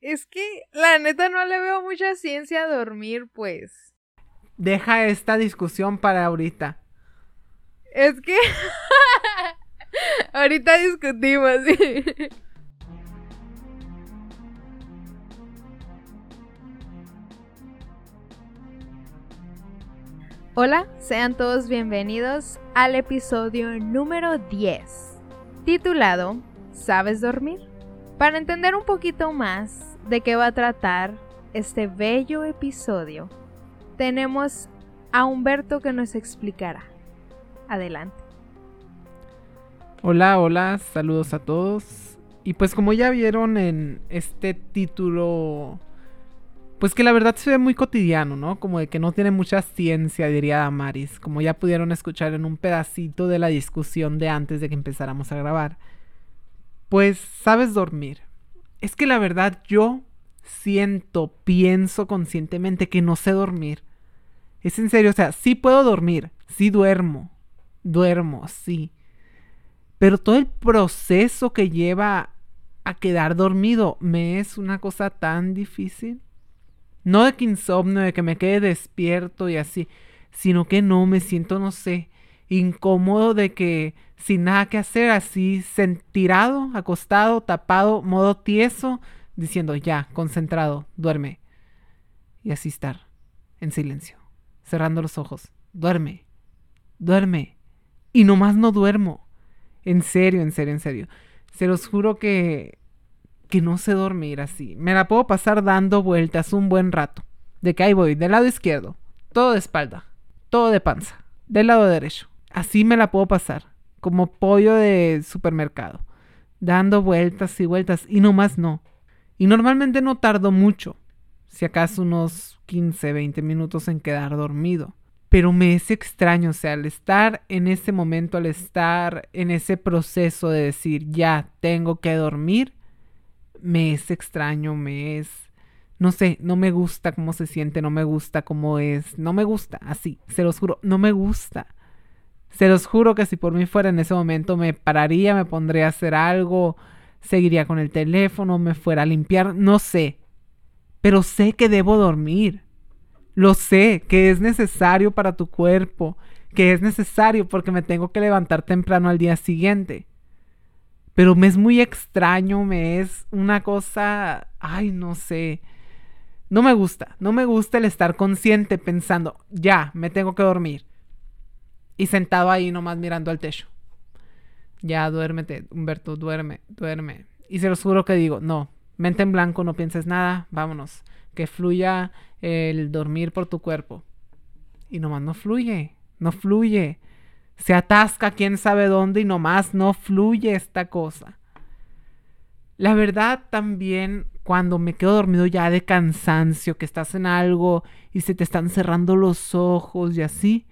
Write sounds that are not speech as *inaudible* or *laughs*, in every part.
Es que la neta no le veo mucha ciencia a dormir, pues. Deja esta discusión para ahorita. Es que *laughs* ahorita discutimos. Hola, sean todos bienvenidos al episodio número 10, titulado ¿Sabes dormir? Para entender un poquito más de qué va a tratar este bello episodio, tenemos a Humberto que nos explicará. Adelante. Hola, hola, saludos a todos. Y pues como ya vieron en este título pues que la verdad se ve muy cotidiano, ¿no? Como de que no tiene mucha ciencia, diría Damaris, como ya pudieron escuchar en un pedacito de la discusión de antes de que empezáramos a grabar. Pues sabes dormir. Es que la verdad yo siento, pienso conscientemente que no sé dormir. Es en serio, o sea, sí puedo dormir, sí duermo, duermo, sí. Pero todo el proceso que lleva a quedar dormido me es una cosa tan difícil. No de que insomnio, de que me quede despierto y así, sino que no me siento, no sé, incómodo de que sin nada que hacer, así tirado, acostado, tapado, modo tieso, diciendo ya, concentrado, duerme. Y así estar, en silencio, cerrando los ojos, duerme, duerme. Y nomás no duermo. En serio, en serio, en serio. Se los juro que que no sé dormir así. Me la puedo pasar dando vueltas un buen rato. De que ahí voy, del lado izquierdo, todo de espalda, todo de panza, del lado derecho. Así me la puedo pasar, como pollo de supermercado, dando vueltas y vueltas, y no más no. Y normalmente no tardo mucho, si acaso unos 15, 20 minutos en quedar dormido. Pero me es extraño, o sea, al estar en ese momento, al estar en ese proceso de decir, ya tengo que dormir, me es extraño, me es... No sé, no me gusta cómo se siente, no me gusta cómo es, no me gusta, así, se los juro, no me gusta. Se los juro que si por mí fuera en ese momento me pararía, me pondría a hacer algo, seguiría con el teléfono, me fuera a limpiar, no sé. Pero sé que debo dormir. Lo sé, que es necesario para tu cuerpo, que es necesario porque me tengo que levantar temprano al día siguiente. Pero me es muy extraño, me es una cosa, ay, no sé. No me gusta, no me gusta el estar consciente pensando, ya, me tengo que dormir. Y sentado ahí nomás mirando al techo. Ya, duérmete, Humberto, duerme, duerme. Y se los juro que digo, no, mente en blanco, no pienses nada, vámonos. Que fluya el dormir por tu cuerpo. Y nomás no fluye, no fluye se atasca quién sabe dónde y nomás no fluye esta cosa. La verdad también cuando me quedo dormido ya de cansancio, que estás en algo y se te están cerrando los ojos y así,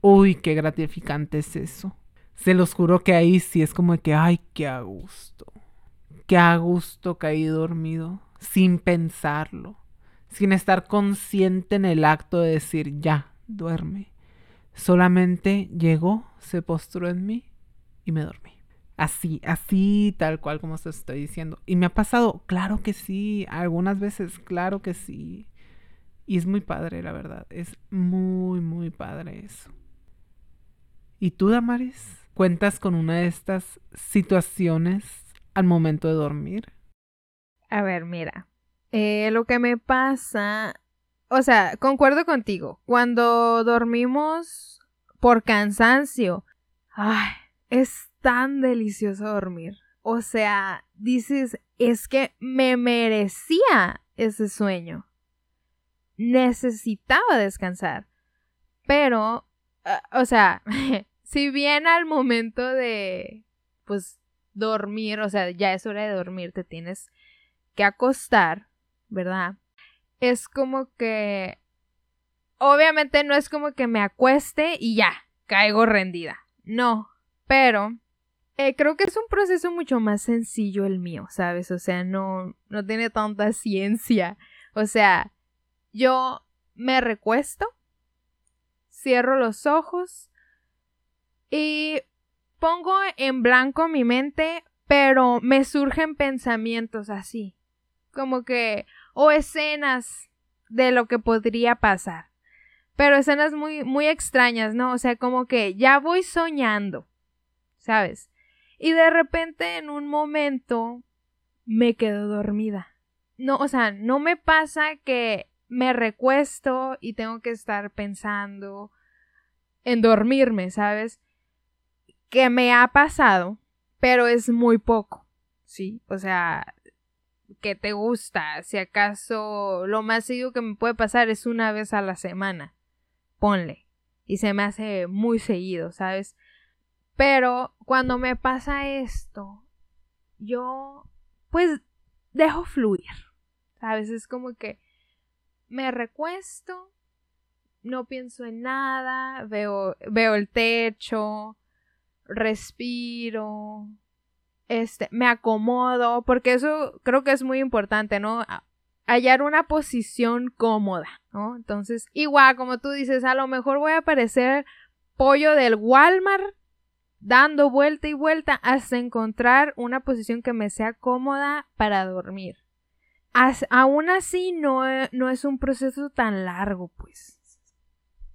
uy, qué gratificante es eso. Se los juro que ahí sí es como que, ay, qué a gusto. Qué a gusto caí dormido, sin pensarlo, sin estar consciente en el acto de decir, ya, duerme. Solamente llegó, se postró en mí y me dormí. Así, así, tal cual como se estoy diciendo. ¿Y me ha pasado? Claro que sí, algunas veces, claro que sí. Y es muy padre, la verdad. Es muy, muy padre eso. ¿Y tú, Damaris? ¿Cuentas con una de estas situaciones al momento de dormir? A ver, mira. Eh, lo que me pasa o sea, concuerdo contigo. Cuando dormimos por cansancio, ay, es tan delicioso dormir. O sea, dices, es que me merecía ese sueño. Necesitaba descansar. Pero, ah, o sea, *laughs* si bien al momento de, pues, dormir, o sea, ya es hora de dormir, te tienes que acostar, ¿verdad? es como que... Obviamente no es como que me acueste y ya, caigo rendida. No, pero eh, creo que es un proceso mucho más sencillo el mío, ¿sabes? O sea, no, no tiene tanta ciencia. O sea, yo me recuesto, cierro los ojos y pongo en blanco mi mente, pero me surgen pensamientos así Como que, o escenas de lo que podría pasar. Pero escenas muy, muy extrañas, ¿no? O sea, como que ya voy soñando, ¿sabes? Y de repente en un momento me quedo dormida. No, o sea, no me pasa que me recuesto y tengo que estar pensando en dormirme, ¿sabes? Que me ha pasado, pero es muy poco, ¿sí? O sea, que te gusta, si acaso lo más seguido que me puede pasar es una vez a la semana, ponle, y se me hace muy seguido, ¿sabes? Pero cuando me pasa esto, yo pues dejo fluir, ¿sabes? Es como que me recuesto, no pienso en nada, veo, veo el techo, respiro, este, me acomodo, porque eso creo que es muy importante, ¿no? Hallar una posición cómoda, ¿no? Entonces, igual, como tú dices, a lo mejor voy a parecer pollo del Walmart dando vuelta y vuelta hasta encontrar una posición que me sea cómoda para dormir aún así no, no es un proceso tan largo, pues.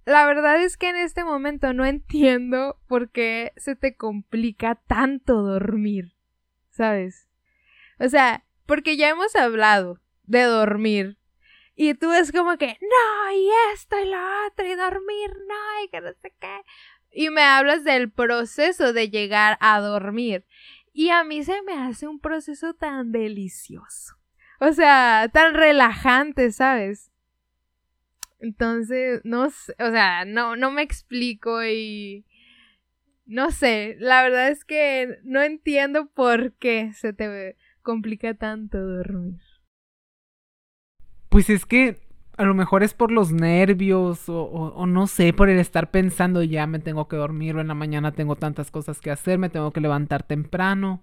La verdad es que en este momento no entiendo por qué se te complica tanto dormir, ¿sabes? O sea, porque ya hemos hablado de dormir. Y tú es como que, no, y esto y lo otro, y dormir, no, y que no sé qué. Y me hablas del proceso de llegar a dormir. Y a mí se me hace un proceso tan delicioso. O sea, tan relajante, ¿sabes? Entonces, no sé, o sea, no, no me explico y no sé, la verdad es que no entiendo por qué se te complica tanto dormir. Pues es que a lo mejor es por los nervios o, o, no sé, por el estar pensando ya me tengo que dormir o en la mañana tengo tantas cosas que hacer, me tengo que levantar temprano.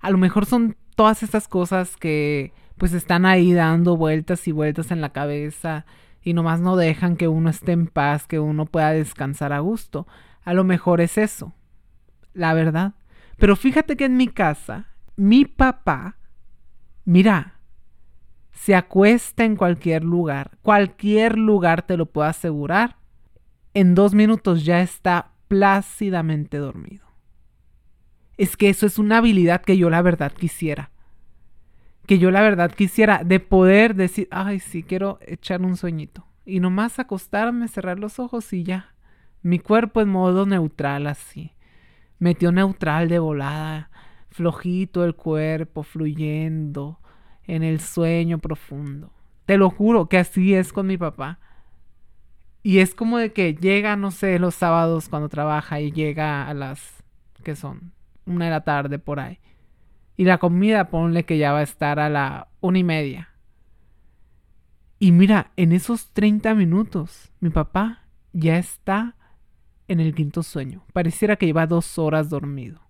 A lo mejor son todas estas cosas que pues están ahí dando vueltas y vueltas en la cabeza y nomás no dejan que uno esté en paz, que uno pueda descansar a gusto. A lo mejor es eso, la verdad. Pero fíjate que en mi casa, mi papá, mira, se acuesta en cualquier lugar, cualquier lugar te lo puedo asegurar, en dos minutos ya está plácidamente dormido. Es que eso es una habilidad que yo la verdad quisiera que yo la verdad quisiera de poder decir, ay, sí, quiero echar un sueñito. Y nomás acostarme, cerrar los ojos y ya. Mi cuerpo en modo neutral así. Metió neutral de volada, flojito el cuerpo, fluyendo en el sueño profundo. Te lo juro que así es con mi papá. Y es como de que llega, no sé, los sábados cuando trabaja y llega a las, ¿qué son? Una de la tarde por ahí. Y la comida, ponle que ya va a estar a la una y media. Y mira, en esos 30 minutos, mi papá ya está en el quinto sueño. Pareciera que lleva dos horas dormido.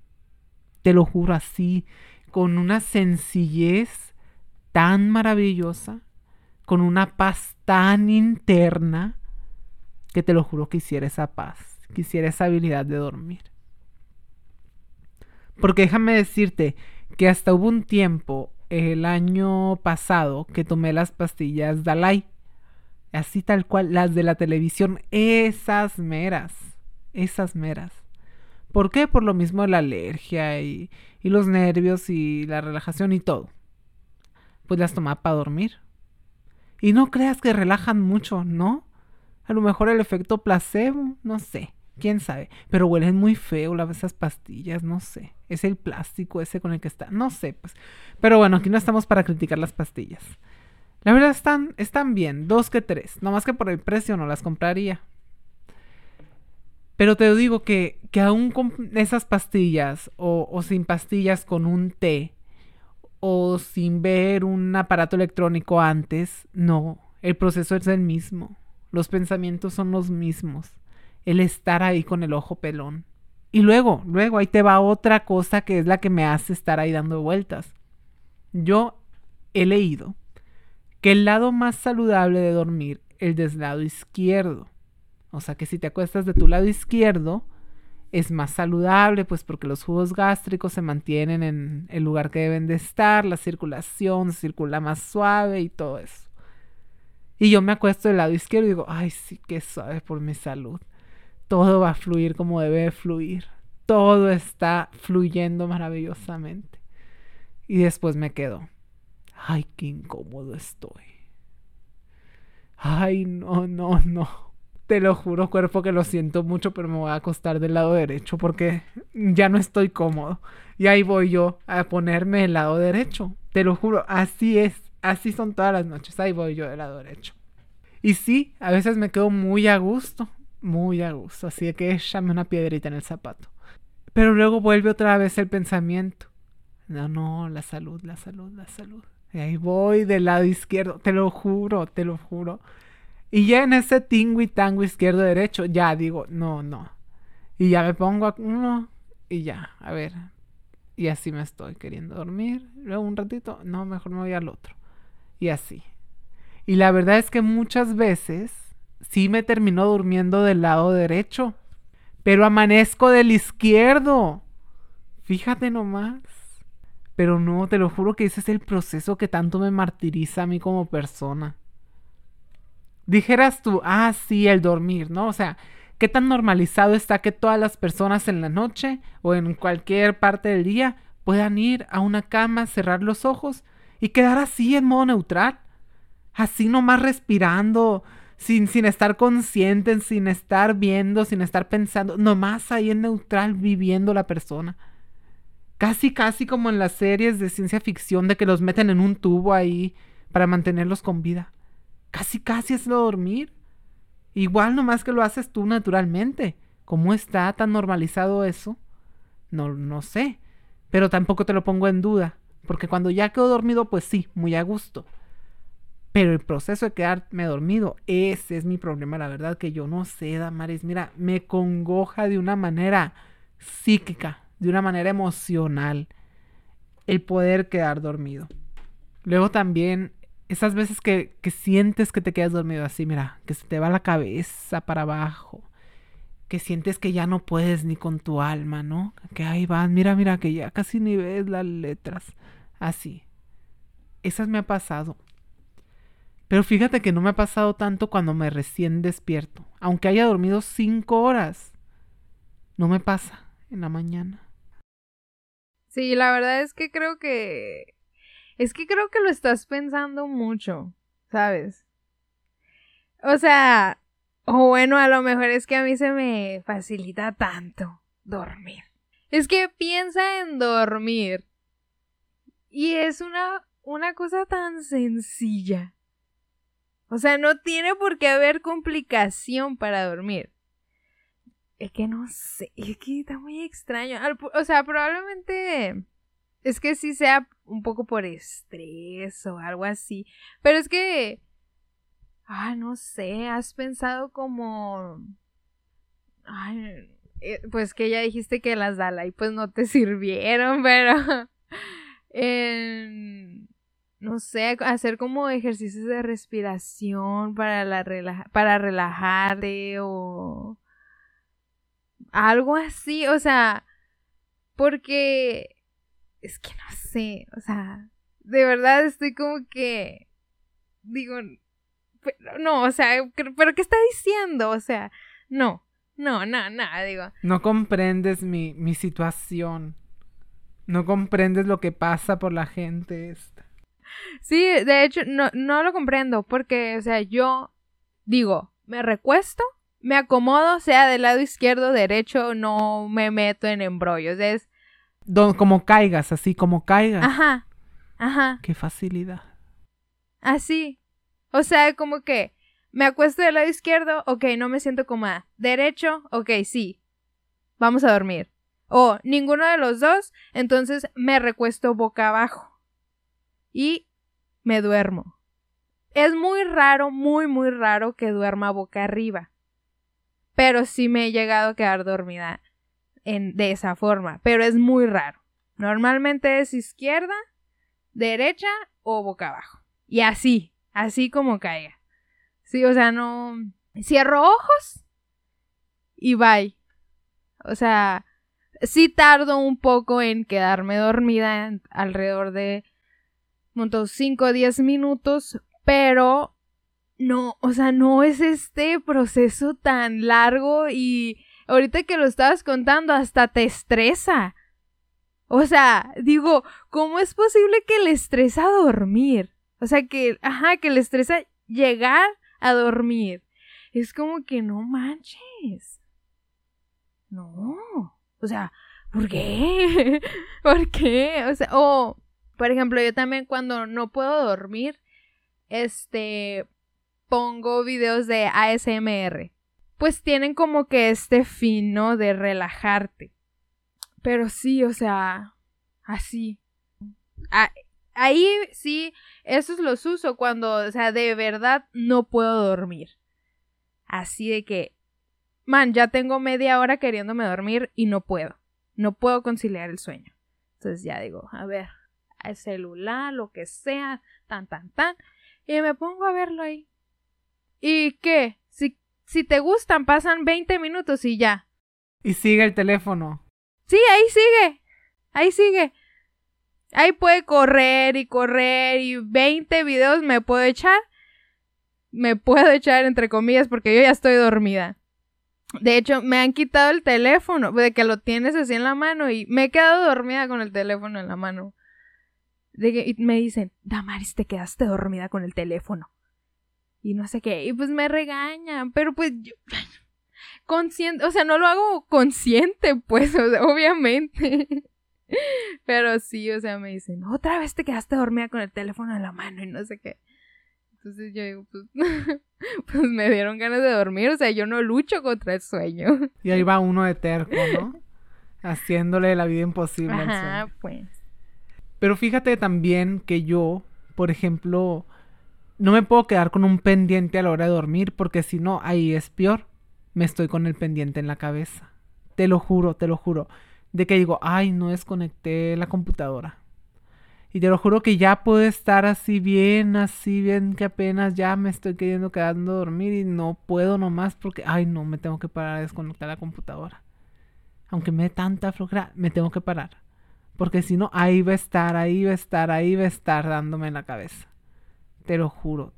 Te lo juro así, con una sencillez tan maravillosa, con una paz tan interna, que te lo juro que quisiera esa paz, quisiera esa habilidad de dormir. Porque déjame decirte que hasta hubo un tiempo, el año pasado, que tomé las pastillas Dalai. Así tal cual, las de la televisión, esas meras, esas meras. ¿Por qué? Por lo mismo la alergia y, y los nervios y la relajación y todo. Pues las tomaba para dormir. Y no creas que relajan mucho, ¿no? A lo mejor el efecto placebo, no sé quién sabe. Pero huelen muy feo las esas pastillas, no sé. Es el plástico ese con el que está, no sé, pues. Pero bueno, aquí no estamos para criticar las pastillas. La verdad están, están bien, dos que tres. No más que por el precio no las compraría. Pero te digo que, que aún con esas pastillas o, o sin pastillas con un té o sin ver un aparato electrónico antes, no, el proceso es el mismo. Los pensamientos son los mismos el estar ahí con el ojo pelón. Y luego, luego ahí te va otra cosa que es la que me hace estar ahí dando vueltas. Yo he leído que el lado más saludable de dormir es del lado izquierdo. O sea que si te acuestas de tu lado izquierdo, es más saludable, pues porque los jugos gástricos se mantienen en el lugar que deben de estar, la circulación circula más suave y todo eso. Y yo me acuesto del lado izquierdo y digo, ay, sí, qué suave por mi salud. Todo va a fluir como debe fluir. Todo está fluyendo maravillosamente. Y después me quedo, ay, qué incómodo estoy. Ay, no, no, no. Te lo juro, cuerpo, que lo siento mucho, pero me voy a acostar del lado derecho porque ya no estoy cómodo. Y ahí voy yo a ponerme del lado derecho. Te lo juro, así es. Así son todas las noches. Ahí voy yo del lado derecho. Y sí, a veces me quedo muy a gusto. Muy a gusto. Así que échame una piedrita en el zapato. Pero luego vuelve otra vez el pensamiento. No, no, la salud, la salud, la salud. Y ahí voy del lado izquierdo. Te lo juro, te lo juro. Y ya en ese tingo y tango izquierdo derecho, ya digo, no, no. Y ya me pongo a uno y ya, a ver. Y así me estoy queriendo dormir. Luego un ratito, no, mejor me voy al otro. Y así. Y la verdad es que muchas veces sí me termino durmiendo del lado derecho. Pero amanezco del izquierdo. Fíjate nomás. Pero no, te lo juro que ese es el proceso que tanto me martiriza a mí como persona dijeras tú, ah, sí, el dormir, ¿no? O sea, ¿qué tan normalizado está que todas las personas en la noche o en cualquier parte del día puedan ir a una cama, cerrar los ojos y quedar así en modo neutral? Así nomás respirando, sin, sin estar conscientes, sin estar viendo, sin estar pensando, nomás ahí en neutral viviendo la persona. Casi, casi como en las series de ciencia ficción de que los meten en un tubo ahí para mantenerlos con vida casi casi es lo dormir. Igual nomás que lo haces tú naturalmente. ¿Cómo está tan normalizado eso? No, no sé. Pero tampoco te lo pongo en duda. Porque cuando ya quedo dormido, pues sí, muy a gusto. Pero el proceso de quedarme dormido, ese es mi problema, la verdad, que yo no sé, Damaris. Mira, me congoja de una manera psíquica, de una manera emocional, el poder quedar dormido. Luego también esas veces que, sientes que te quedas dormido así, mira, que se te va la cabeza para abajo, que sientes que ya no puedes ni con tu alma, ¿no? Que ahí vas, mira, mira, que ya casi ni ves las letras, así. Esas me ha pasado. Pero fíjate que no me ha pasado tanto cuando me recién despierto. Aunque haya dormido cinco horas, no me pasa en la mañana. Sí, la verdad es que creo que es que creo que lo estás pensando mucho, ¿sabes? O sea, o bueno, a lo mejor es que a mí se me facilita tanto dormir. Es que piensa en dormir. Y es una, una cosa tan sencilla. O sea, no tiene por qué haber complicación para dormir. Es que no sé, es que está muy extraño. O sea, probablemente es que sí sea un poco por estrés o algo así. Pero es que... Ah, no sé, has pensado como... Ay, eh, pues que ya dijiste que las Dalai pues no te *laughs* sirvieron, pero... no sé, hacer como ejercicios de respiración para, la para relajarte o algo así, o sea, porque es que no sé, o sea, de verdad estoy como que, digo, no, o sea, pero ¿qué está diciendo? O sea, no, no, nada, nada, digo. No comprendes mi, mi situación. No comprendes lo que pasa por la gente. Sí, de hecho, no, no lo comprendo porque, o sea, yo digo, me recuesto, me acomodo, sea del lado izquierdo, derecho, no me meto en embrollos. Es, como caigas, así como caigas. Ajá. Ajá. Qué facilidad. Así. O sea, como que me acuesto del lado izquierdo, ok, no me siento cómoda. Derecho, ok, sí. Vamos a dormir. O ninguno de los dos, entonces me recuesto boca abajo. Y me duermo. Es muy raro, muy, muy raro que duerma boca arriba. Pero sí me he llegado a quedar dormida de esa forma, pero es muy raro. Normalmente es izquierda, derecha o boca abajo. Y así, así como caiga. Sí, o sea, no... Cierro ojos y bye. O sea, sí tardo un poco en quedarme dormida alrededor de 5 o 10 minutos, pero no, o sea, no es este proceso tan largo y ahorita que lo estabas contando hasta te estresa. O sea, digo, ¿cómo es posible que le estresa dormir? O sea, que, ajá, que le estresa llegar a dormir. Es como que no manches. No. O sea, ¿por qué? *laughs* ¿Por qué? O sea, o, por ejemplo, yo también cuando no puedo dormir, este, pongo videos de ASMR. Pues tienen como que este fin, ¿no? De relajarte. Pero sí, o sea, así. ahí sí, esos los uso cuando, o sea, de verdad no puedo dormir. Así de que, man, ya tengo media hora queriéndome dormir y no puedo. No puedo conciliar el sueño. Entonces ya digo, a ver, el celular, lo que sea, tan, tan, tan. Y me pongo a verlo ahí. ¿Y qué? Si, si te gustan, pasan 20 minutos y ya. Y sigue el teléfono. Sí, ahí sigue. Ahí sigue. Ahí puede correr y correr y 20 videos me puedo echar. Me puedo echar entre comillas porque yo ya estoy dormida. De hecho, me han quitado el teléfono, de que lo tienes así en la mano y me he quedado dormida con el teléfono en la mano. De que, y me dicen, Damaris, te quedaste dormida con el teléfono y no sé qué, y pues me regañan, pero pues yo, consciente, o sea, no lo hago consciente, *laughs* pues, obviamente. *laughs* pero sí, o sea, me dicen, otra vez te quedaste dormida con el teléfono en la mano y no sé qué. Entonces yo digo, pues, *laughs* pues me dieron ganas de dormir, o sea, yo no lucho contra el sueño. Y ahí va uno de terco, ¿no? Haciéndole la vida imposible Ajá, pues. Pero fíjate también que yo, por ejemplo, no me puedo quedar con un pendiente a la hora de dormir porque si no, ahí es peor. Me estoy con el pendiente en la cabeza. Te lo juro, te lo juro. De que digo, ay, no desconecté la computadora. Y te lo juro que ya puedo estar así bien, así bien, que apenas ya me estoy queriendo quedando dormir y no puedo nomás porque, ay, no, me tengo que parar a desconectar la computadora. Aunque me dé tanta flojera, me tengo que parar. Porque si no, ahí va a estar, ahí va a estar, ahí va a estar dándome en la cabeza. Te lo juro.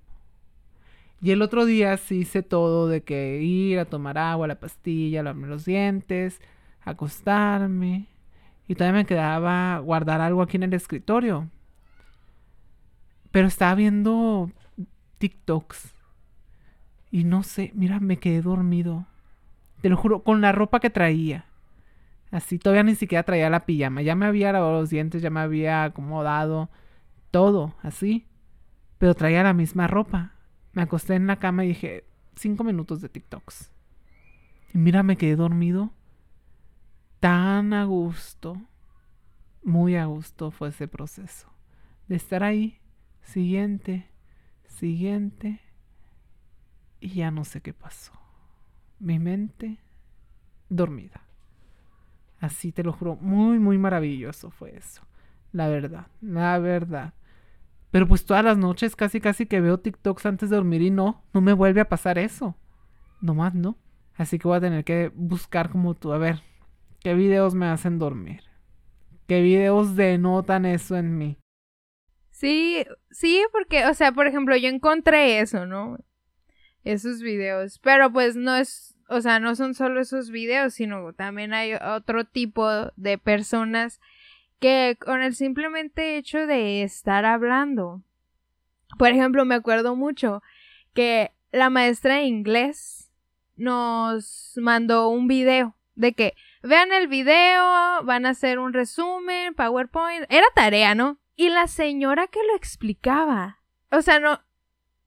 Y el otro día sí hice todo de que ir a tomar agua, la pastilla, lavarme los dientes, acostarme. Y todavía me quedaba guardar algo aquí en el escritorio. Pero estaba viendo TikToks. Y no sé, mira, me quedé dormido. Te lo juro, con la ropa que traía. Así, todavía ni siquiera traía la pijama. Ya me había lavado los dientes, ya me había acomodado. Todo, así pero traía la misma ropa. Me acosté en la cama y dije, cinco minutos de TikToks. Y mira, me quedé dormido. Tan a gusto, muy a gusto fue ese proceso. De estar ahí, siguiente, siguiente, y ya no sé qué pasó. Mi mente dormida. Así te lo juro, muy, muy maravilloso fue eso. La verdad, la verdad. Pero pues todas las noches casi casi que veo TikToks antes de dormir y no, no me vuelve a pasar eso. Nomás no. Así que voy a tener que buscar como tú, a ver, ¿qué videos me hacen dormir? ¿Qué videos denotan eso en mí? Sí, sí, porque, o sea, por ejemplo, yo encontré eso, ¿no? Esos videos. Pero pues no es, o sea, no son solo esos videos, sino también hay otro tipo de personas que con el simplemente hecho de estar hablando. Por ejemplo, me acuerdo mucho que la maestra de inglés nos mandó un video de que vean el video, van a hacer un resumen, PowerPoint, era tarea, ¿no? Y la señora que lo explicaba, o sea, no,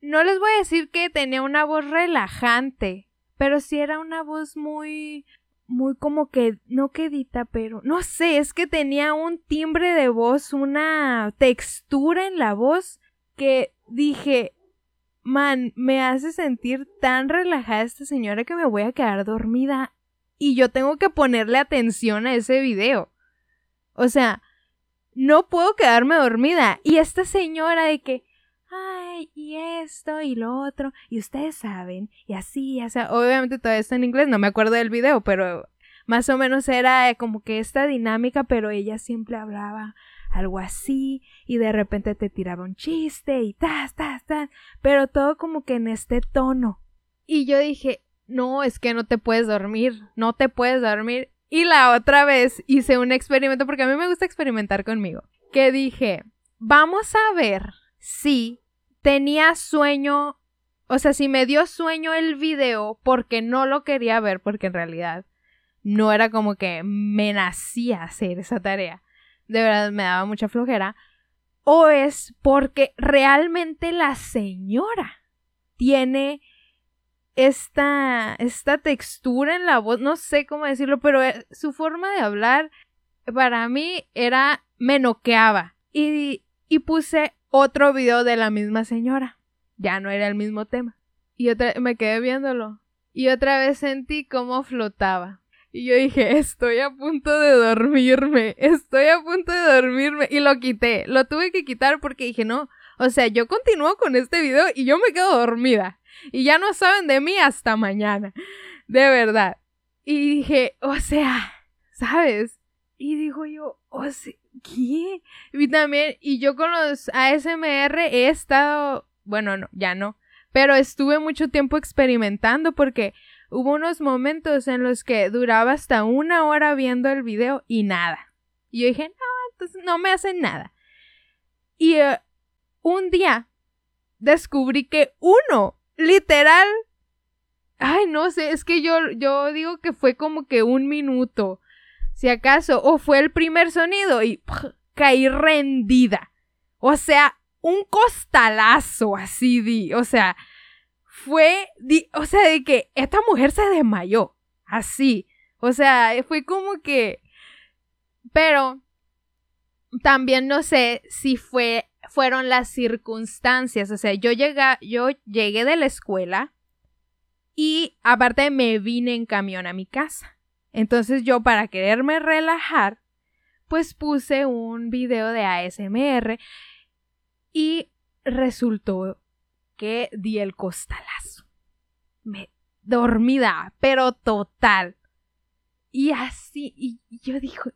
no les voy a decir que tenía una voz relajante, pero sí era una voz muy, muy como que, no quedita, pero no sé, es que tenía un timbre de voz, una textura en la voz que dije, man, me hace sentir tan relajada esta señora que me voy a quedar dormida y yo tengo que ponerle atención a ese video. O sea, no puedo quedarme dormida. Y esta señora de que, y esto y lo otro, y ustedes saben, y así, o sea, obviamente todavía está en inglés, no me acuerdo del video, pero más o menos era como que esta dinámica, pero ella siempre hablaba algo así y de repente te tiraba un chiste y tas, tas, tas, pero todo como que en este tono. Y yo dije, no, es que no te puedes dormir, no te puedes dormir. Y la otra vez hice un experimento, porque a mí me gusta experimentar conmigo, que dije, vamos a ver si tenía sueño, o sea, si me dio sueño el video porque no lo quería ver, porque en realidad no era como que me nacía hacer esa tarea. De verdad me daba mucha flojera. O es porque realmente la señora tiene esta, esta textura en la voz, no sé cómo decirlo, pero eh, su forma de hablar para mí era, me noqueaba. Y, y puse otro video de la misma señora. Ya no era el mismo tema. Y otra, me quedé viéndolo. Y otra vez sentí cómo flotaba. Y yo dije, estoy a punto de dormirme, estoy a punto de dormirme. Y lo quité, lo tuve que quitar porque dije, no, o sea, yo continúo con este video y yo me quedo dormida. Y ya no saben de mí hasta mañana. De verdad. Y dije, o sea, ¿sabes? Y digo yo, o sea, ¿qué? Y también, y yo con los ASMR he estado, bueno, no, ya no, pero estuve mucho tiempo experimentando porque hubo unos momentos en los que duraba hasta una hora viendo el video y nada. Y yo dije, no, entonces no me hacen nada. Y eh, un día descubrí que uno literal. Ay, no sé, es que yo, yo digo que fue como que un minuto. Si acaso, o fue el primer sonido y caí rendida. O sea, un costalazo así di. O sea, fue, di, o sea, de que esta mujer se desmayó. Así. O sea, fue como que... Pero también no sé si fue fueron las circunstancias. O sea, yo llegué, yo llegué de la escuela y aparte me vine en camión a mi casa. Entonces yo para quererme relajar, pues puse un video de ASMR y resultó que di el costalazo. Me dormida, pero total. Y así, y yo dijo,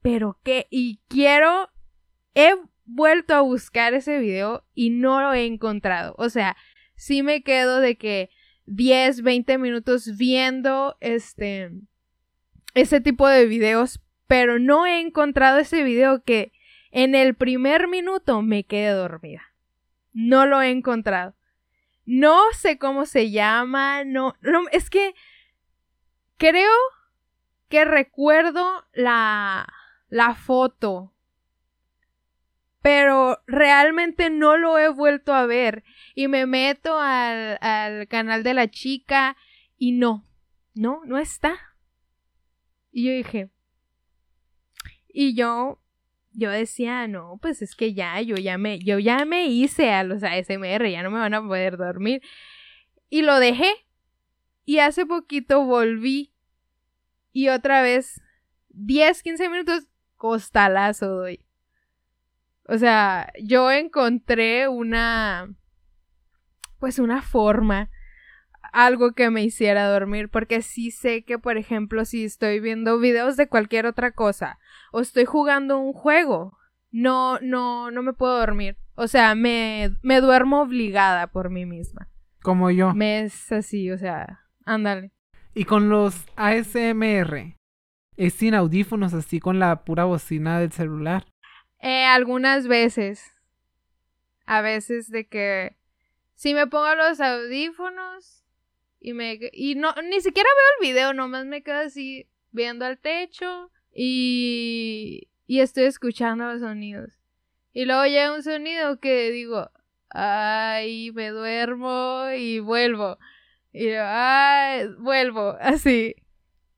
pero qué, y quiero, he vuelto a buscar ese video y no lo he encontrado. O sea, sí me quedo de que 10, 20 minutos viendo este ese tipo de videos, pero no he encontrado ese video que en el primer minuto me quede dormida. No lo he encontrado. No sé cómo se llama, no, no es que creo que recuerdo la la foto pero realmente no lo he vuelto a ver. Y me meto al, al canal de la chica y no, no, no está. Y yo dije, y yo, yo decía, no, pues es que ya, yo ya me, yo ya me hice a los ASMR, ya no me van a poder dormir. Y lo dejé. Y hace poquito volví. Y otra vez, 10, 15 minutos, costalazo doy. O sea, yo encontré una, pues una forma, algo que me hiciera dormir, porque sí sé que, por ejemplo, si estoy viendo videos de cualquier otra cosa o estoy jugando un juego, no, no, no me puedo dormir. O sea, me, me duermo obligada por mí misma. Como yo. Me es así, o sea, ándale. Y con los ASMR, es sin audífonos, así con la pura bocina del celular. Eh, algunas veces. A veces de que si me pongo los audífonos y me y no ni siquiera veo el video, nomás me quedo así viendo al techo y y estoy escuchando los sonidos. Y luego llega un sonido que digo, ay, me duermo y vuelvo. Y ay, vuelvo, *laughs* así.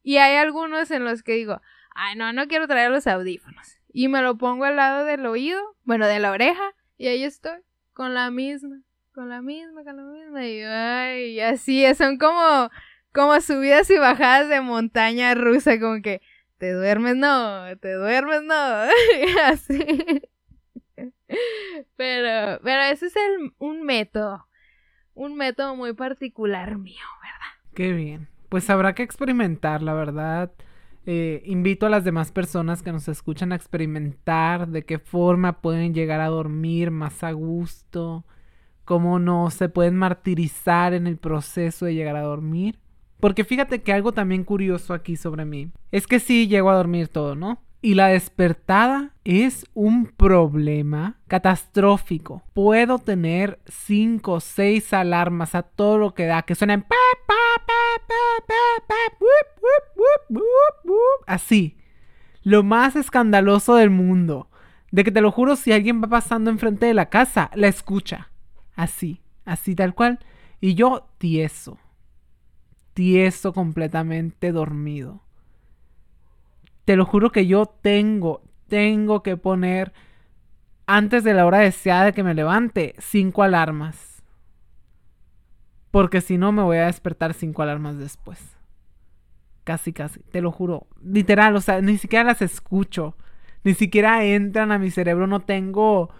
Y hay algunos en los que digo, ay, no, no quiero traer los audífonos y me lo pongo al lado del oído, bueno, de la oreja, y ahí estoy, con la misma, con la misma, con la misma, y ay, así, son como, como subidas y bajadas de montaña rusa, como que te duermes, no, te duermes, no, *laughs* así. Pero, pero ese es el, un método, un método muy particular mío, ¿verdad? Qué bien. Pues habrá que experimentar, la verdad Eh, invito a las demás personas que nos escuchan a experimentar de qué forma pueden llegar a dormir más a gusto, cómo no se pueden martirizar en el proceso de llegar a dormir. Porque fíjate que algo también curioso aquí sobre mí es que sí llego a dormir todo, ¿no? Y la despertada es un problema catastrófico. Puedo tener cinco o seis alarmas a todo lo que da, que suenen así. Lo más escandaloso del mundo. De que te lo juro, si alguien va pasando enfrente de la casa, la escucha. Así, así tal cual. Y yo tieso. Tieso completamente dormido. Te lo juro que yo tengo, tengo que poner antes de la hora deseada de que me levante cinco alarmas. Porque si no me voy a despertar cinco alarmas después. Casi, casi, te lo juro. Literal, o sea, ni siquiera las escucho. Ni siquiera entran a mi cerebro. No tengo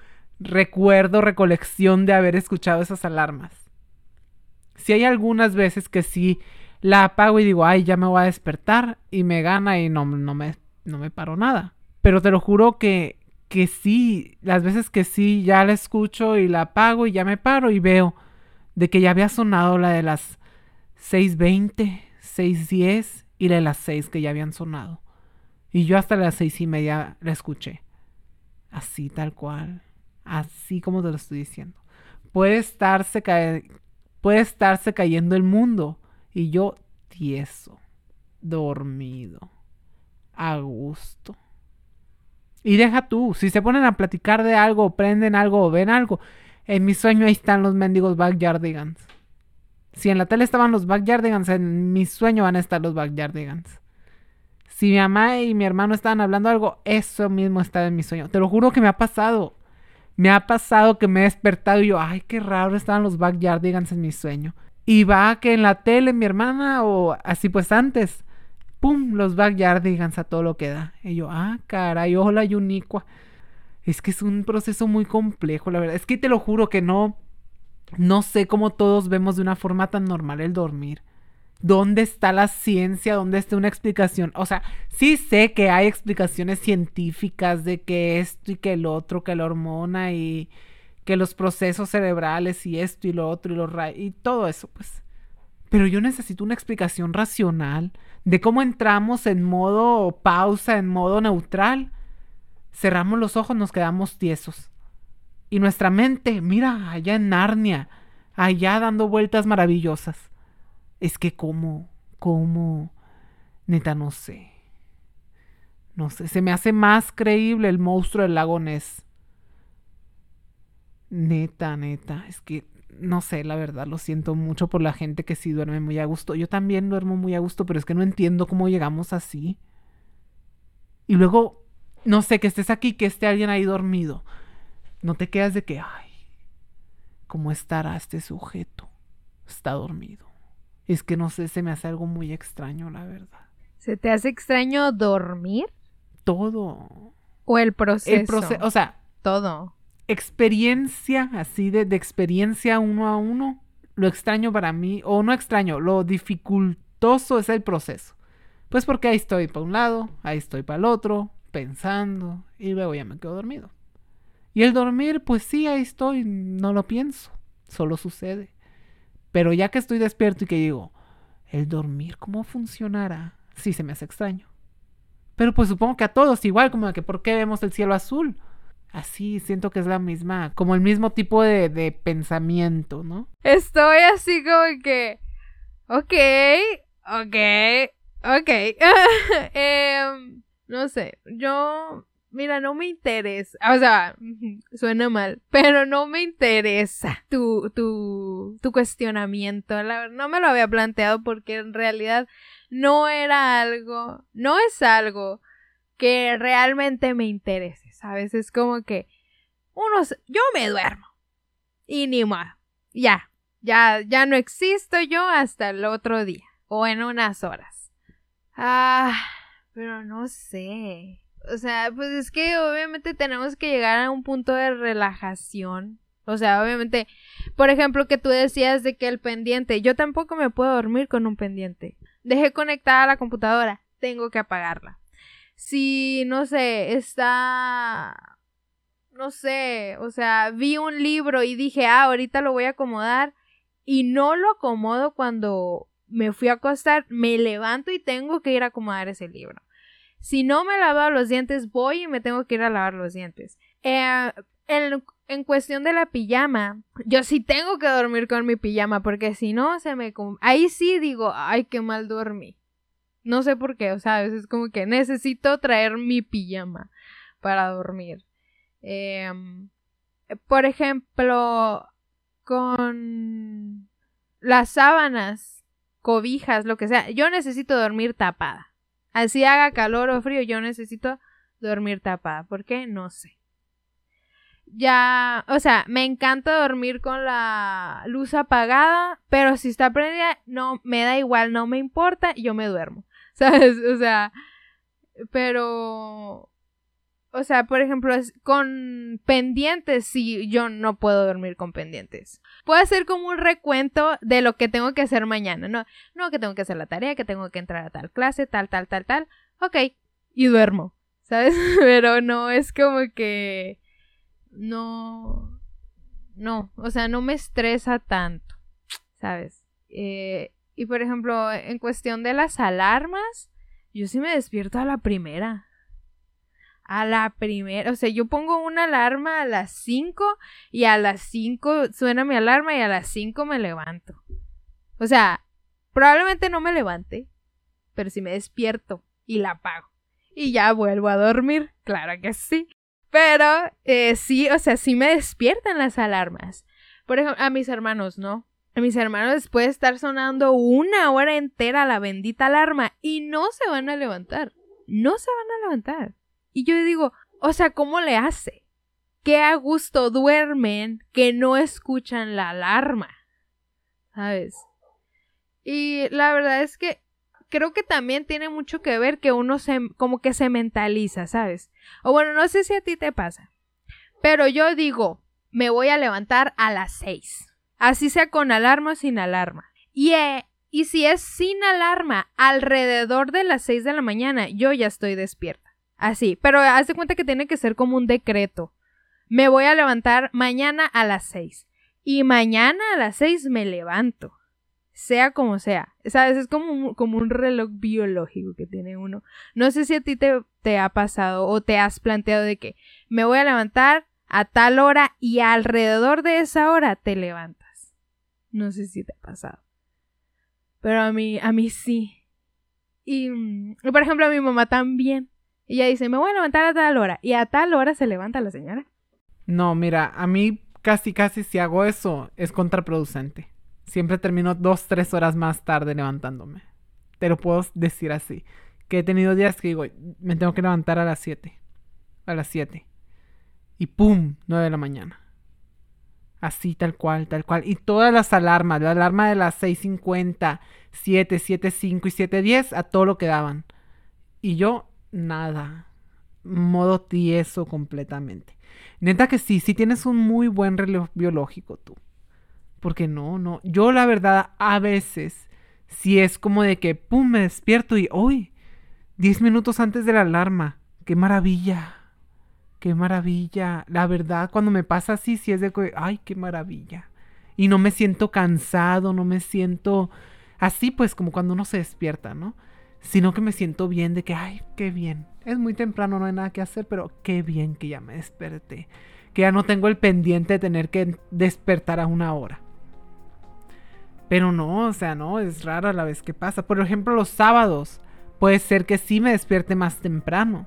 recuerdo, recolección de haber escuchado esas alarmas. Si hay algunas veces que sí la apago y digo, ay, ya me voy a despertar y me gana y no, no, me, no me paro nada. Pero te lo juro que, que sí, las veces que sí, ya la escucho y la apago y ya me paro y veo de que ya había sonado la de las 6.20, 6.10 y la de las 6 que ya habían sonado. Y yo hasta las seis y media la escuché. Así tal cual. Así como te lo estoy diciendo. Puede estarse, puede estarse cayendo el mundo y yo tieso, dormido, a gusto. Y deja tú, si se ponen a platicar de algo, prenden algo o ven algo, en mi sueño ahí están los mendigos backyardigans. Si en la tele estaban los backyardigans, en mi sueño van a estar los backyardigans. Si mi mamá y mi hermano estaban hablando algo, eso mismo está en mi sueño. Te lo juro que me ha pasado. Me ha pasado que me he despertado y yo, ay, qué raro estaban los backyardigans en mi sueño. Y va que en la tele mi hermana o así pues antes, ¡pum! Los backyardigans a todo lo que da. Y yo, ah, caray, hola Yuniqua. Es que es un proceso muy complejo, la verdad. Es que te lo juro que no, no sé cómo todos vemos de una forma tan normal el dormir. ¿Dónde está la ciencia? ¿Dónde está una explicación? O sea, sí sé que hay explicaciones científicas de que esto y que el otro, que la hormona y que los procesos cerebrales y esto y lo otro y, y todo eso, pues. Pero yo necesito una explicación racional de cómo entramos en modo pausa, en modo neutral. Cerramos los ojos, nos quedamos tiesos. Y nuestra mente, mira, allá en Narnia, allá dando vueltas maravillosas. Es que cómo, cómo, neta no sé. No sé, se me hace más creíble el monstruo del lago Ness Neta, neta, es que no sé, la verdad, lo siento mucho por la gente que sí duerme muy a gusto. Yo también duermo muy a gusto, pero es que no entiendo cómo llegamos así. Y luego, no sé, que estés aquí, que esté alguien ahí dormido. No te quedas de que, ay, ¿cómo estará este sujeto? Está dormido. Es que no sé, se me hace algo muy extraño, la verdad. ¿Se te hace extraño dormir? Todo. ¿O el proceso? El proceso, o sea, todo experiencia, así de, de, experiencia uno a uno, lo extraño para mí, o no extraño, lo dificultoso es el proceso. Pues porque ahí estoy para un lado, ahí estoy para el otro, pensando, y luego ya me quedo dormido. Y el dormir, pues sí, ahí estoy, no lo pienso, solo sucede. Pero ya que estoy despierto y que digo, el dormir, ¿cómo funcionará? Sí, se me hace extraño. Pero pues supongo que a todos igual, como que ¿por qué vemos el cielo azul? así siento que es la misma, como el mismo tipo de, pensamiento, ¿no? Estoy así como que, ok, ok, ok. *laughs* Em, no sé, yo, mira, no me interesa, o sea, *laughs* suena mal, pero no me interesa tu, tu, tu cuestionamiento. La, no me lo había planteado porque en realidad no era algo, no es algo que realmente me interese. ¿sabes? Es como que unos, yo me duermo y ni más, ya, ya, ya no existo yo hasta el otro día o en unas horas. Ah, pero no sé. O sea, pues es que obviamente tenemos que llegar a un punto de relajación. O sea, obviamente, por ejemplo, que tú decías de que el pendiente, yo tampoco me puedo dormir con un pendiente. Dejé conectada la computadora tengo que apagarla. Si, no sé, está, no sé, o sea, vi un libro y dije, ah, ahorita lo voy a acomodar y no lo acomodo cuando me fui a acostar, me levanto y tengo que ir a acomodar ese libro. Si no me he lavado los dientes, voy y me tengo que ir a lavar los dientes. Eh, en, cuestión de la pijama, yo sí tengo que dormir con mi pijama, porque si no, se me... Ahí sí digo, ay, qué mal dormí. No sé por qué, o sea, es como que necesito traer mi pijama para dormir. Em, por ejemplo, con las sábanas, cobijas, lo que sea, yo necesito dormir tapada. Así haga calor o frío, yo necesito dormir tapada. ¿Por qué? No sé. Ya, o sea, me encanta dormir con la luz apagada, pero si está prendida, no, me da igual, no me importa, yo me duermo. *laughs* ¿Sabes? O sea, pero... O sea, por ejemplo, con pendientes, sí, yo no puedo dormir con pendientes. Puedo hacer como un recuento de lo que tengo que hacer mañana, ¿no? No, que tengo que hacer la tarea, que tengo que entrar a tal clase, tal, tal, tal, tal. Ok, y duermo, ¿sabes? *laughs* Pero no es como que... No... No, o sea, no me estresa tanto, ¿sabes? Eh, y por ejemplo, en cuestión de las alarmas, yo sí me despierto a la primera. A la primera, o sea, yo pongo una alarma a las 5 y a las 5 suena mi alarma y a las 5 me levanto. O sea, probablemente no me levante, pero si me despierto y la apago. Y ya vuelvo a dormir, claro que sí. Pero eh, sí, o sea, sí me despiertan las alarmas. Por ejemplo, a mis hermanos, ¿no? A mis hermanos después de estar sonando una hora entera la bendita alarma y no se van a levantar. No se van a levantar. Y yo digo, o sea, ¿cómo le hace? Qué a gusto duermen que no escuchan la alarma. ¿Sabes? Y la verdad es que creo que también tiene mucho que ver que uno se como que se mentaliza, ¿sabes? O bueno, no sé si a ti te pasa. Pero yo digo, me voy a levantar a las seis así sea con alarma o sin alarma. Y, eh, y si es sin alarma, alrededor de las 6 de la mañana, yo ya estoy despierta. Así, pero haz de cuenta que tiene que ser como un decreto. Me voy a levantar mañana a las 6. Y mañana a las 6 me levanto. Sea como sea. ¿Sabes? Es como un, como un reloj biológico que tiene uno. No sé si a ti te, te ha pasado o te has planteado de que me voy a levantar a tal hora y alrededor de esa hora te levantas. No sé si te ha pasado. Pero a mí, a mí sí. Y, mm, por ejemplo, a mi mamá también. Ella dice, me voy a levantar a tal hora. Y a tal hora se levanta la señora. No, mira, a mí casi, casi si hago eso es contraproducente. Siempre termino dos, tres horas más tarde levantándome. Te lo puedo decir así. Que he tenido días que digo, me tengo que levantar a las siete. A las siete. Y ¡pum! nueve de la mañana. Así, tal cual, tal cual. Y todas las alarmas, la alarma de las 6.50, 7, 7.5 y 7.10, a todo lo que daban. Y yo, nada. Modo tieso completamente. Neta que sí, sí tienes un muy buen reloj biológico tú. Porque no, no. Yo la verdad, a veces, si es como de que, pum, me despierto y, uy, 10 minutos antes de la alarma. ¡Qué maravilla! qué maravilla. La verdad, cuando me pasa así, sí es de que, ay, qué maravilla. Y no me siento cansado, no me siento así, pues como cuando uno se despierta, ¿no? Sino que me siento bien de que, ay, qué bien. Es muy temprano, no hay nada que hacer, pero qué bien que ya me desperté. Que ya no tengo el pendiente de tener que despertar a una hora. Pero no, o sea, no, es rara la vez que pasa. Por ejemplo, los sábados. Puede ser que sí me despierte más temprano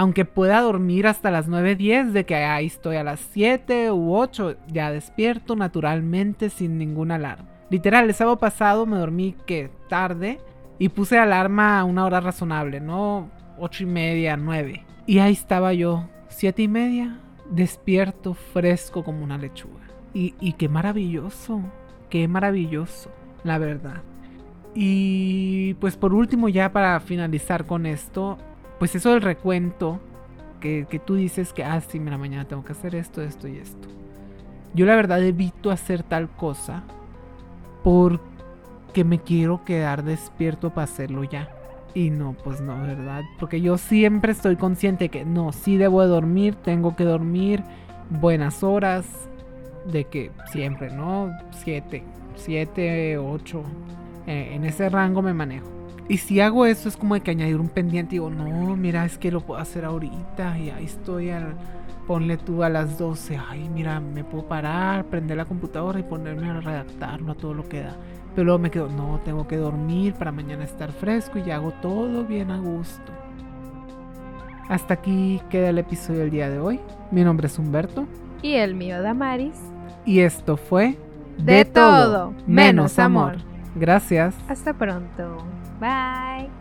aunque pueda dormir hasta las 9.10 de que ahí estoy a las 7 u 8, ya despierto naturalmente sin ninguna alarma. Literal, el sábado pasado me dormí que tarde y puse alarma a una hora razonable, no 8 y media, 9. Y ahí estaba yo, 7 y media, despierto, fresco como una lechuga. Y, y qué maravilloso, qué maravilloso, la verdad. Y pues por último ya para finalizar con esto, pues eso del recuento, que, tú dices que, ah, sí, mira, mañana tengo que hacer esto, esto y esto. Yo la verdad evito hacer tal cosa porque me quiero quedar despierto para hacerlo ya. Y no, pues no, ¿verdad? Porque yo siempre estoy consciente que no, sí debo de dormir, tengo que dormir buenas horas, de que siempre, ¿no? Siete, siete, ocho, eh, en ese rango me manejo. Y si hago eso es como de que añadir un pendiente y digo, no, mira, es que lo puedo hacer ahorita y ahí estoy al... Ponle tú a las 12, ay, mira, me puedo parar, prender la computadora y ponerme a redactarlo a todo lo que da. Pero luego me quedo, no, tengo que dormir para mañana estar fresco y ya hago todo bien a gusto. Hasta aquí queda el episodio del día de hoy. Mi nombre es Humberto. Y el mío, Damaris. Y esto fue De, todo, menos amor. Gracias. Hasta pronto. Bye.